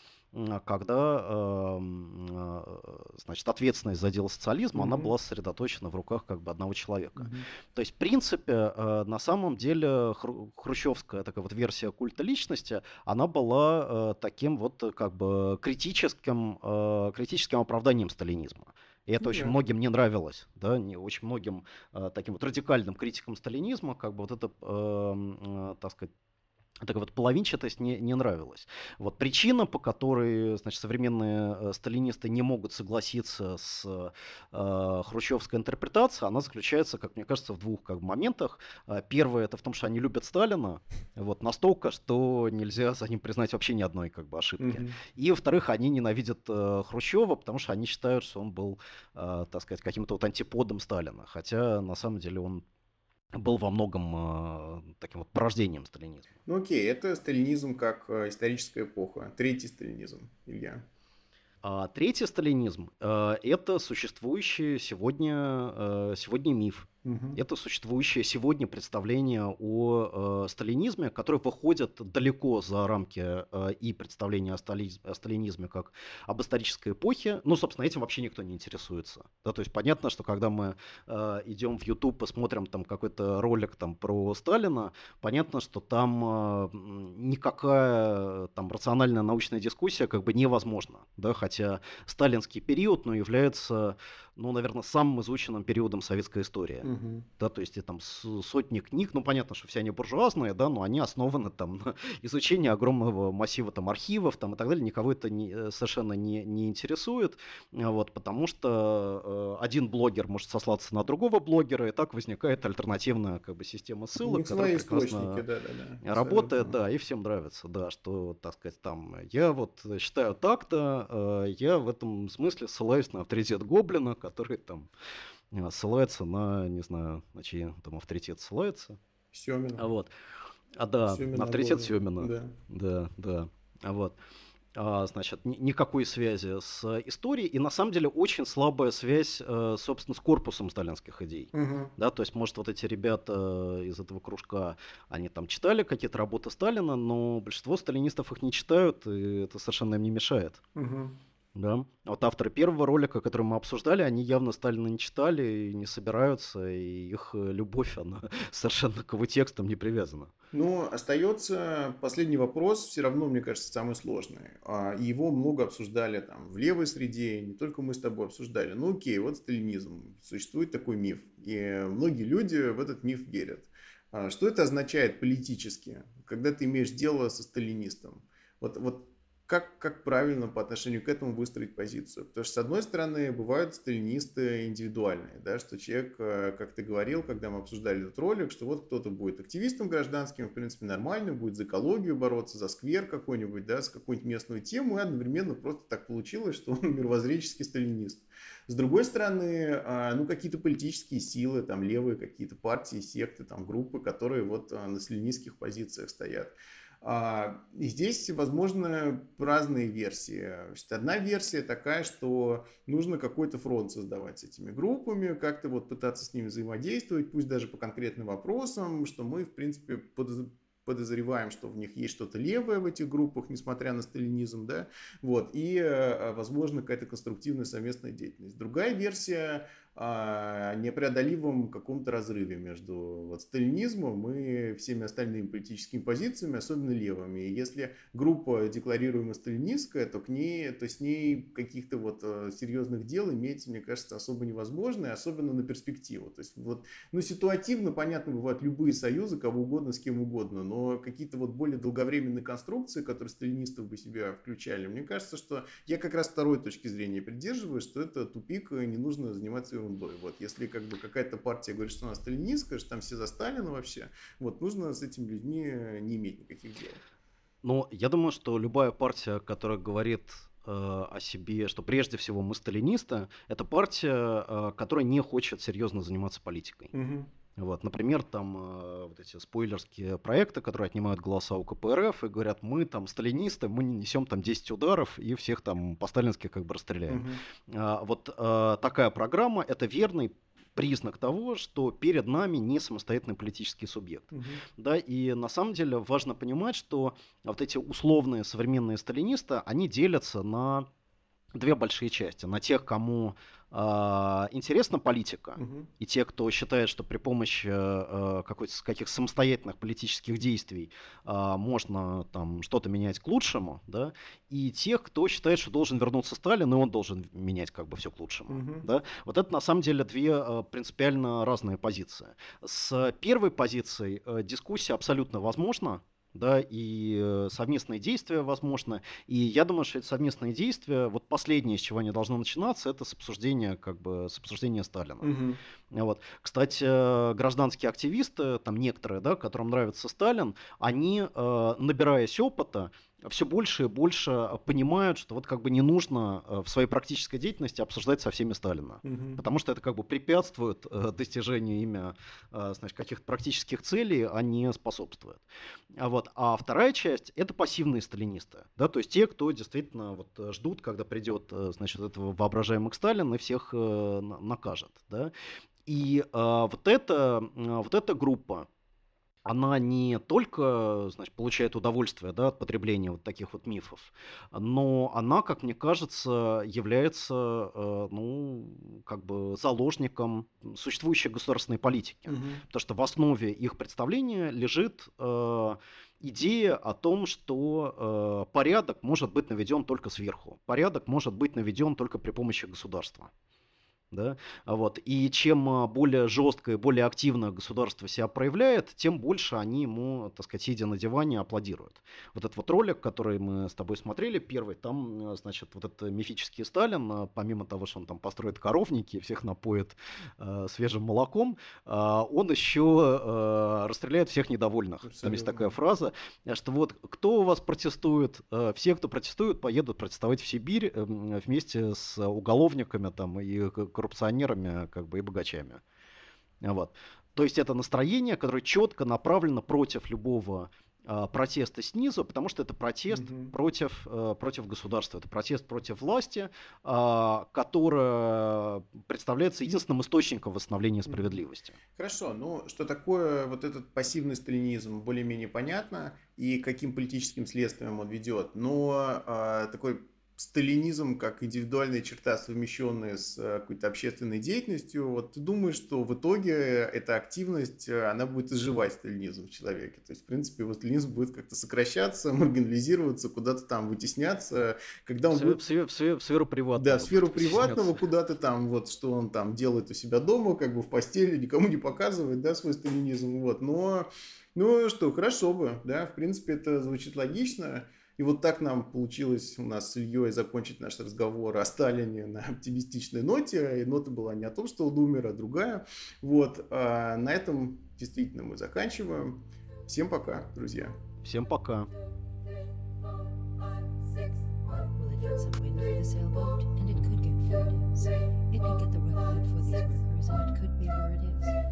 когда, эм, значит, ответственность за дело социализма, mm-hmm. она была сосредоточена в руках как бы одного человека. Mm-hmm. То есть, в принципе, на самом деле хрущевская такая вот версия культа личности, она была таким вот как бы критическим, критическим оправданием сталинизма. И это очень многим не нравилось, да, не, очень многим э, таким вот радикальным критикам сталинизма, как бы вот это, э, э, так сказать, такая вот половинчатость не, не нравилась. Вот причина, по которой значит, современные э, сталинисты не могут согласиться с э, хрущевской интерпретацией, она заключается, как мне кажется, в двух как, моментах. Э, первое это в том, что они любят Сталина вот, настолько, что нельзя за ним признать вообще ни одной как бы, ошибки. Mm-hmm. И, во-вторых, они ненавидят э, Хрущева, потому что они считают, что он был, э, так сказать, каким-то вот антиподом Сталина. Хотя на самом деле он был во многом э, таким вот порождением сталинизма. Ну окей, это сталинизм как э, историческая эпоха. Третий сталинизм, Илья. А третий сталинизм э, – это существующий сегодня, сегодня миф. Это существующее сегодня представление о э, сталинизме, которое выходит далеко за рамки э, и представления о, стали, о сталинизме как об исторической эпохе. Ну, собственно, этим вообще никто не интересуется. Да, то есть понятно, что когда мы э, идем в YouTube, посмотрим там какой-то ролик там про Сталина, понятно, что там э, никакая там рациональная научная дискуссия как бы невозможна. Да, хотя сталинский период ну, является ну, наверное, самым изученным периодом советской истории. Угу. Да, то есть и там сотни книг, ну, понятно, что все они буржуазные, да, но они основаны там на изучении огромного массива там архивов там и так далее. Никого это не, э, совершенно не, не интересует, а вот, потому что э, один блогер может сослаться на другого блогера, и так возникает альтернативная как бы система ссылок, которая прекрасно да, да, да. работает, да, и всем нравится, да, что, так сказать, там, я вот считаю так-то, э, я в этом смысле ссылаюсь на авторитет Гоблина, который там а, ссылается на, не знаю, на чьи там авторитет ссылается. Семина. А вот. А да, Семина на авторитет Божий. Семина. Да. Да, да. А вот. А, значит, ни, никакой связи с историей, и на самом деле очень слабая связь, э, собственно, с корпусом сталинских идей. Угу. Да, то есть, может, вот эти ребята из этого кружка, они там читали какие-то работы Сталина, но большинство сталинистов их не читают, и это совершенно им не мешает. Угу. Да. Вот авторы первого ролика, который мы обсуждали, они явно Сталина не читали и не собираются, и их э, любовь, она совершенно к его текстам не привязана. Но остается последний вопрос, все равно, мне кажется, самый сложный. А, его много обсуждали там в левой среде, не только мы с тобой обсуждали. Ну окей, вот сталинизм, существует такой миф, и многие люди в этот миф верят. А, что это означает политически, когда ты имеешь дело со сталинистом? Вот, вот как, как правильно по отношению к этому выстроить позицию. Потому что, с одной стороны, бывают сталинисты индивидуальные, да, что человек, э, как ты говорил, когда мы обсуждали этот ролик, что вот кто-то будет активистом гражданским, в принципе, нормально, будет за экологию бороться, за сквер какой-нибудь, да, с какой-нибудь местную тему, и одновременно просто так получилось, что он мировоззренческий сталинист. С другой стороны, а, ну, какие-то политические силы, там, левые какие-то партии, секты, там, группы, которые вот а, на сталинистских позициях стоят. А, и здесь, возможно, разные версии. Значит, одна версия такая, что нужно какой-то фронт создавать с этими группами, как-то вот пытаться с ними взаимодействовать, пусть даже по конкретным вопросам, что мы, в принципе, подозреваем, что в них есть что-то левое в этих группах, несмотря на сталинизм, да, вот, и, э, возможно, какая-то конструктивная совместная деятельность. Другая версия непреодолимом каком-то разрыве между вот сталинизмом и всеми остальными политическими позициями, особенно левыми. И если группа декларируемая сталинистская, то к ней, то с ней каких-то вот э, серьезных дел иметь, мне кажется, особо невозможно, и особенно на перспективу. То есть вот, ну, ситуативно, понятно, бывают любые союзы, кого угодно, с кем угодно, но какие-то вот более долговременные конструкции, которые сталинистов бы себя включали, мне кажется, что я как раз второй точки зрения придерживаюсь, что это тупик, и не нужно заниматься ерундой. Вот, если как бы какая-то партия говорит, что она сталинистская, что там все за Сталина вообще, вот, нужно с этими людьми не иметь никаких дел. Ну, я думаю, что любая партия, которая говорит э, о себе, что прежде всего мы сталинисты, это партия, э, которая не хочет серьезно заниматься политикой. Угу. Вот, например, там э, вот эти спойлерские проекты, которые отнимают голоса у КПРФ и говорят, мы там сталинисты, мы не несем там 10 ударов и всех там по-сталински как бы расстреляем. Угу. А, вот а, такая программа – это верный признак того, что перед нами не самостоятельный политический субъект. Угу. Да, и на самом деле важно понимать, что вот эти условные современные сталинисты, они делятся на две большие части. На тех, кому э, интересна политика, угу. и те, кто считает, что при помощи э, каких самостоятельных политических действий э, можно там что-то менять к лучшему, да, и тех, кто считает, что должен вернуться Сталин, и он должен менять как бы все к лучшему. Угу. Да. Вот это на самом деле две принципиально разные позиции. С первой позицией э, дискуссия абсолютно возможна, да, и э, совместные действия, возможно. И я думаю, что это совместные действия, вот последнее, с чего они должны начинаться, это с обсуждения, как бы, с обсуждения Сталина. Угу. Вот. Кстати, э, гражданские активисты, там некоторые, да, которым нравится Сталин, они, э, набираясь опыта, все больше и больше понимают, что вот как бы не нужно э, в своей практической деятельности обсуждать со всеми Сталина, угу. потому что это как бы препятствует э, достижению ими э, значит, каких-то практических целей, а не способствует. А, вот. а вторая часть – это пассивные сталинисты, да, то есть те, кто действительно вот ждут, когда придет значит, этого воображаемый Сталин и всех накажет. Да. И вот, эта, вот эта группа, она не только значит, получает удовольствие да, от потребления вот таких вот мифов, но она, как мне кажется, является э, ну, как бы заложником существующей государственной политики. Угу. Потому что в основе их представления лежит э, идея о том, что э, порядок может быть наведен только сверху. Порядок может быть наведен только при помощи государства да, вот, и чем а, более жестко и более активно государство себя проявляет, тем больше они ему, так сказать, сидя на диване, аплодируют. Вот этот вот ролик, который мы с тобой смотрели, первый, там, а, значит, вот этот мифический Сталин, а, помимо того, что он там построит коровники и всех напоит э, свежим молоком, э, он еще э, расстреляет всех недовольных. Абсолютно. Там есть такая фраза, что вот кто у вас протестует, э, все, кто протестует, поедут протестовать в Сибирь э, вместе с уголовниками там и коррупционерами как бы, и богачами. Вот. То есть это настроение, которое четко направлено против любого э, протеста снизу, потому что это протест угу. против, э, против государства, это протест против власти, э, которая представляется единственным источником восстановления справедливости. Хорошо, ну что такое вот этот пассивный сталинизм, более-менее понятно, и каким политическим следствием он ведет, но э, такой сталинизм как индивидуальная черта, совмещенная с э, какой-то общественной деятельностью, вот ты думаешь, что в итоге эта активность, э, она будет изживать сталинизм в человеке. То есть, в принципе, его сталинизм будет как-то сокращаться, маргинализироваться, куда-то там вытесняться. Когда он в, будет... в, сферу, в, сферу, в сферу приватного. Да, в сферу приватного куда-то там, вот что он там делает у себя дома, как бы в постели, никому не показывает, да, свой сталинизм. Вот. Но, ну что, хорошо бы, да, в принципе, это звучит логично. И вот так нам получилось у нас с Ильей закончить наш разговор о Сталине на оптимистичной ноте. И нота была не о том, что он умер, а другая. Вот. А на этом действительно мы заканчиваем. Всем пока, друзья. Всем пока. it could get the rubber for these workers, and it could be where it is.